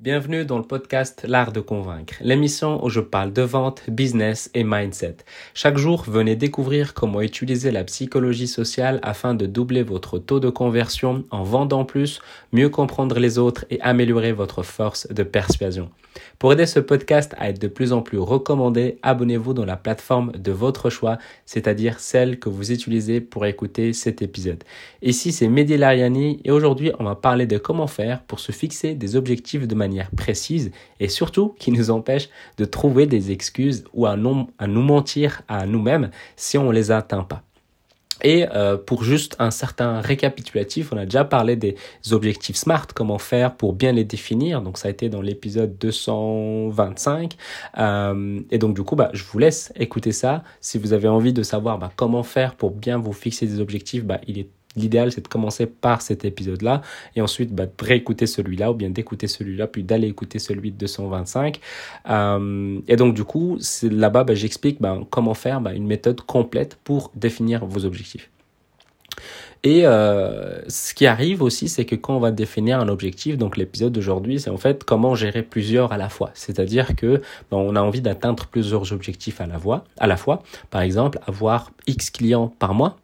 Bienvenue dans le podcast L'Art de Convaincre, l'émission où je parle de vente, business et mindset. Chaque jour, venez découvrir comment utiliser la psychologie sociale afin de doubler votre taux de conversion en vendant plus, mieux comprendre les autres et améliorer votre force de persuasion. Pour aider ce podcast à être de plus en plus recommandé, abonnez-vous dans la plateforme de votre choix, c'est-à-dire celle que vous utilisez pour écouter cet épisode. Ici, c'est Mehdi Lariani et aujourd'hui, on va parler de comment faire pour se fixer des objectifs de manière précise et surtout qui nous empêche de trouver des excuses ou à, à nous mentir à nous-mêmes si on les atteint pas. Et euh, pour juste un certain récapitulatif, on a déjà parlé des objectifs SMART, comment faire pour bien les définir. Donc ça a été dans l'épisode 225. Euh, et donc du coup, bah, je vous laisse écouter ça. Si vous avez envie de savoir bah, comment faire pour bien vous fixer des objectifs, bah, il est L'idéal, c'est de commencer par cet épisode-là et ensuite bah, de réécouter celui-là ou bien d'écouter celui-là, puis d'aller écouter celui de 225. Euh, et donc, du coup, là-bas, bah, j'explique bah, comment faire bah, une méthode complète pour définir vos objectifs. Et euh, ce qui arrive aussi, c'est que quand on va définir un objectif, donc l'épisode d'aujourd'hui, c'est en fait comment gérer plusieurs à la fois. C'est-à-dire que on a envie d'atteindre plusieurs objectifs à la fois. Par exemple, avoir X clients par mois,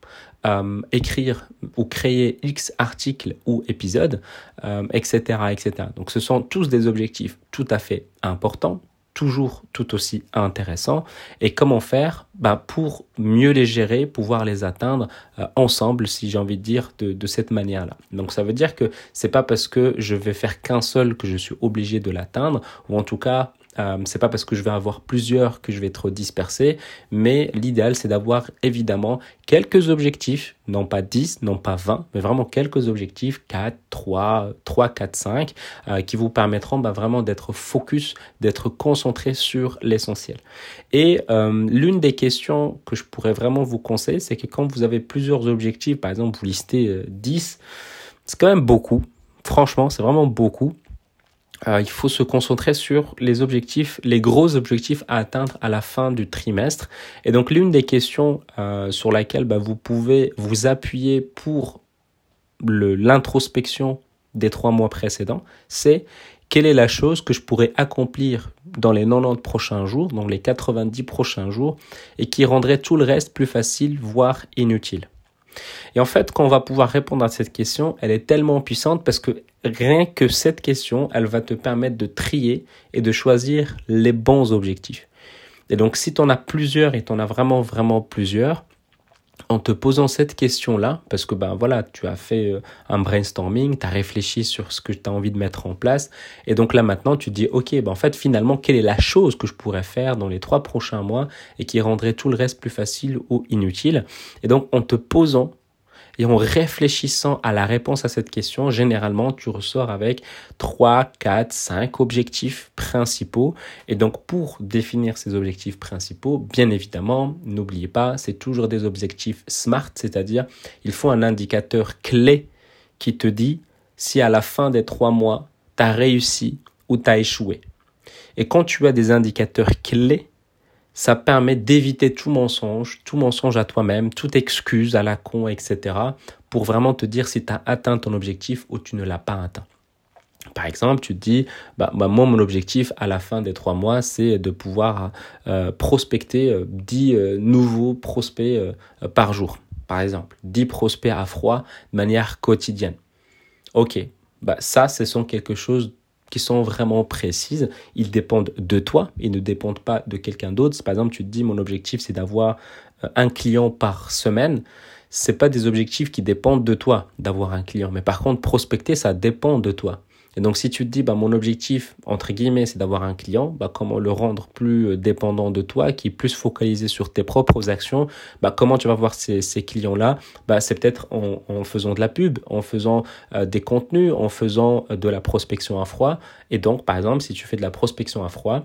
euh, écrire ou créer X articles ou épisodes, euh, etc., etc. Donc ce sont tous des objectifs tout à fait importants, toujours tout aussi intéressants. Et comment faire ben, pour mieux les gérer, pouvoir les atteindre euh, ensemble, si j'ai envie de dire, de, de cette manière-là. Donc ça veut dire que c'est pas parce que je vais faire qu'un seul que je suis obligé de l'atteindre, ou en tout cas euh, c'est pas parce que je vais avoir plusieurs que je vais être dispersé, mais l'idéal c'est d'avoir évidemment quelques objectifs, non pas 10, non pas 20, mais vraiment quelques objectifs, 4, 3, 3, 4, 5, qui vous permettront bah, vraiment d'être focus, d'être concentré sur l'essentiel. Et euh, l'une des questions que je pourrais vraiment vous conseiller, c'est que quand vous avez plusieurs objectifs, par exemple vous listez 10, euh, c'est quand même beaucoup. Franchement, c'est vraiment beaucoup. Euh, il faut se concentrer sur les objectifs, les gros objectifs à atteindre à la fin du trimestre. Et donc l'une des questions euh, sur laquelle bah, vous pouvez vous appuyer pour l'introspection des trois mois précédents, c'est quelle est la chose que je pourrais accomplir dans les 90 prochains jours, dans les 90 prochains jours, et qui rendrait tout le reste plus facile, voire inutile. Et en fait, quand on va pouvoir répondre à cette question, elle est tellement puissante parce que rien que cette question, elle va te permettre de trier et de choisir les bons objectifs. Et donc, si tu en as plusieurs et tu en as vraiment, vraiment plusieurs, en te posant cette question-là, parce que ben voilà, tu as fait euh, un brainstorming, tu as réfléchi sur ce que tu as envie de mettre en place, et donc là maintenant tu dis, ok, ben en fait finalement, quelle est la chose que je pourrais faire dans les trois prochains mois et qui rendrait tout le reste plus facile ou inutile? Et donc en te posant et en réfléchissant à la réponse à cette question, généralement, tu ressors avec 3, 4, 5 objectifs principaux. Et donc, pour définir ces objectifs principaux, bien évidemment, n'oubliez pas, c'est toujours des objectifs SMART, c'est-à-dire, il faut un indicateur clé qui te dit si à la fin des trois mois, tu as réussi ou tu as échoué. Et quand tu as des indicateurs clés, ça permet d'éviter tout mensonge, tout mensonge à toi-même, toute excuse à la con, etc. pour vraiment te dire si tu as atteint ton objectif ou tu ne l'as pas atteint. Par exemple, tu te dis, bah, bah, moi, mon objectif à la fin des trois mois, c'est de pouvoir euh, prospecter 10 euh, euh, nouveaux prospects par jour. Par exemple, 10 prospects à froid de manière quotidienne. Ok, bah, ça, ce sont quelque chose qui sont vraiment précises. Ils dépendent de toi, ils ne dépendent pas de quelqu'un d'autre. Par exemple, tu te dis mon objectif c'est d'avoir euh, un client par semaine. C'est pas des objectifs qui dépendent de toi d'avoir un client, mais par contre prospecter ça dépend de toi. Et donc, si tu te dis, bah, mon objectif, entre guillemets, c'est d'avoir un client, bah, comment le rendre plus euh, dépendant de toi, qui est plus focalisé sur tes propres actions, bah, comment tu vas voir ces, clients-là? Bah, C'est peut-être en, en, faisant de la pub, en faisant euh, des contenus, en faisant euh, de la prospection à froid. Et donc, par exemple, si tu fais de la prospection à froid,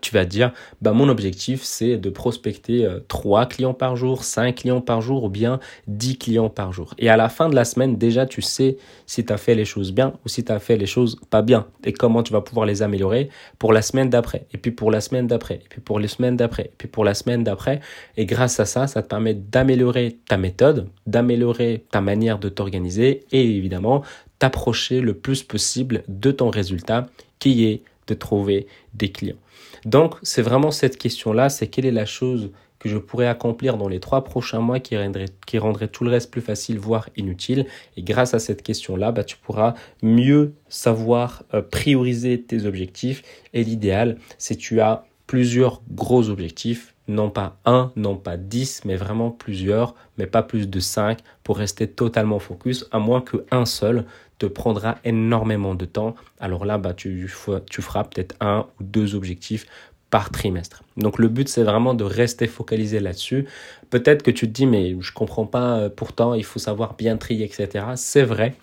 tu vas dire, bah, mon objectif, c'est de prospecter 3 euh, clients par jour, 5 clients par jour ou bien 10 clients par jour. Et à la fin de la semaine, déjà, tu sais si tu as fait les choses bien ou si tu as fait les choses pas bien et comment tu vas pouvoir les améliorer pour la semaine d'après, et puis pour la semaine d'après, et puis pour les semaines d'après, et puis pour la semaine d'après. Et grâce à ça, ça te permet d'améliorer ta méthode, d'améliorer ta manière de t'organiser et évidemment t'approcher le plus possible de ton résultat qui est trouver des clients. Donc, c'est vraiment cette question-là, c'est quelle est la chose que je pourrais accomplir dans les trois prochains mois qui rendrait, qui rendrait tout le reste plus facile, voire inutile. Et grâce à cette question-là, bah, tu pourras mieux savoir euh, prioriser tes objectifs. Et l'idéal, c'est tu as plusieurs gros objectifs, non pas un, non pas dix, mais vraiment plusieurs, mais pas plus de cinq pour rester totalement focus, à moins qu'un seul te prendra énormément de temps. Alors là, bah, tu, tu feras peut-être un ou deux objectifs par trimestre. Donc le but c'est vraiment de rester focalisé là-dessus. Peut-être que tu te dis mais je comprends pas, euh, pourtant il faut savoir bien trier, etc. C'est vrai,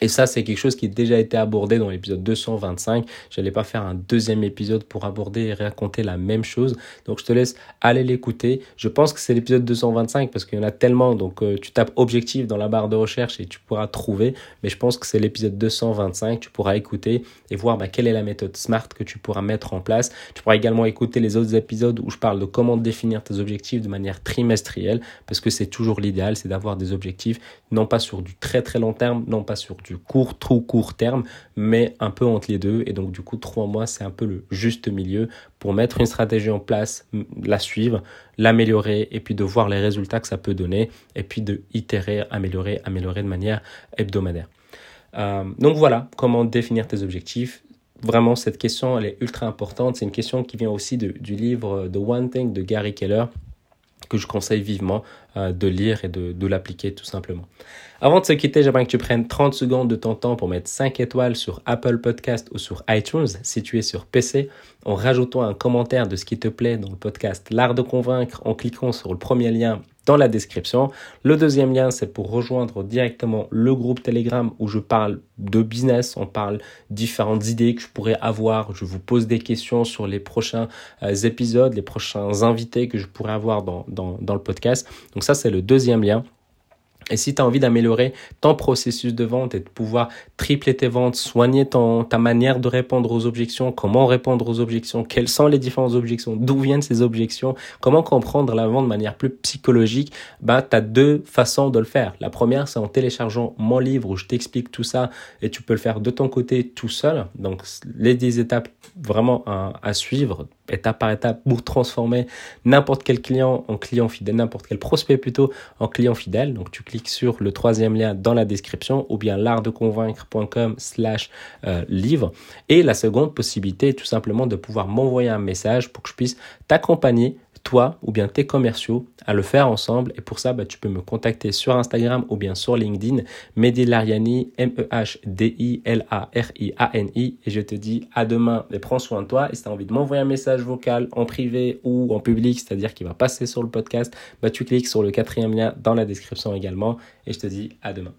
et ça, c'est quelque chose qui a déjà été abordé dans l'épisode 225. Je n'allais pas faire un deuxième épisode pour aborder et raconter la même chose. Donc, je te laisse aller l'écouter. Je pense que c'est l'épisode 225 parce qu'il y en a tellement. Donc, euh, tu tapes objectif dans la barre de recherche et tu pourras trouver. Mais je pense que c'est l'épisode 225. Tu pourras écouter et voir bah, quelle est la méthode SMART que tu pourras mettre en place. Tu pourras également écouter les autres épisodes où je parle de comment définir tes objectifs de manière trimestrielle parce que c'est toujours l'idéal, c'est d'avoir des objectifs non pas sur du très très long terme, non pas sur du court, trop court terme, mais un peu entre les deux. Et donc, du coup, trois mois, c'est un peu le juste milieu pour mettre une stratégie en place, la suivre, l'améliorer et puis de voir les résultats que ça peut donner et puis de itérer, améliorer, améliorer de manière hebdomadaire. Euh, donc voilà comment définir tes objectifs. Vraiment, cette question, elle est ultra importante. C'est une question qui vient aussi du livre The One Thing de Gary Keller que je conseille vivement euh, de lire et de, l'appliquer tout simplement. Avant de se quitter, j'aimerais que tu prennes 30 secondes de ton temps pour mettre 5 étoiles sur Apple Podcast ou sur iTunes si tu es sur PC, en rajoutant un commentaire de ce qui te plaît dans le podcast L'Art de Convaincre en cliquant sur le premier lien dans la description. Le deuxième lien, c'est pour rejoindre directement le groupe Telegram où je parle de business, on parle différentes idées que je pourrais avoir, je vous pose des questions sur les prochains euh, épisodes, les prochains invités que je pourrais avoir dans, dans, dans le podcast. Donc ça, c'est le deuxième lien. Et si tu as envie d'améliorer ton processus de vente et de pouvoir tripler tes ventes, soigner ton, ta manière de répondre aux objections, comment répondre aux objections, quelles sont les différentes objections, d'où viennent ces objections, comment comprendre la vente de manière plus psychologique, bah, tu as deux façons de le faire. La première, c'est en téléchargeant mon livre où je t'explique tout ça et tu peux le faire de ton côté tout seul. Donc, les 10 étapes vraiment à, à suivre étape par étape pour transformer n'importe quel client en client fidèle, n'importe quel prospect plutôt en client fidèle. Donc tu cliques sur le troisième lien dans la description ou bien l'artdeconvaincre.com slash euh, livre. Et la seconde possibilité est tout simplement de pouvoir m'envoyer un message pour que je puisse t'accompagner toi ou bien tes commerciaux à le faire ensemble. Et pour ça, bah, tu peux me contacter sur Instagram ou bien sur LinkedIn, Mehdi Lariani, M-E-H-D-I-L-A-R-I-A-N-I. Et je te dis à demain et prends soin de toi. Et si tu as envie de m'envoyer un message vocal en privé ou en public, c'est-à-dire qu'il va passer sur le podcast, bah, tu cliques sur le quatrième lien dans la description également. Et je te dis à demain.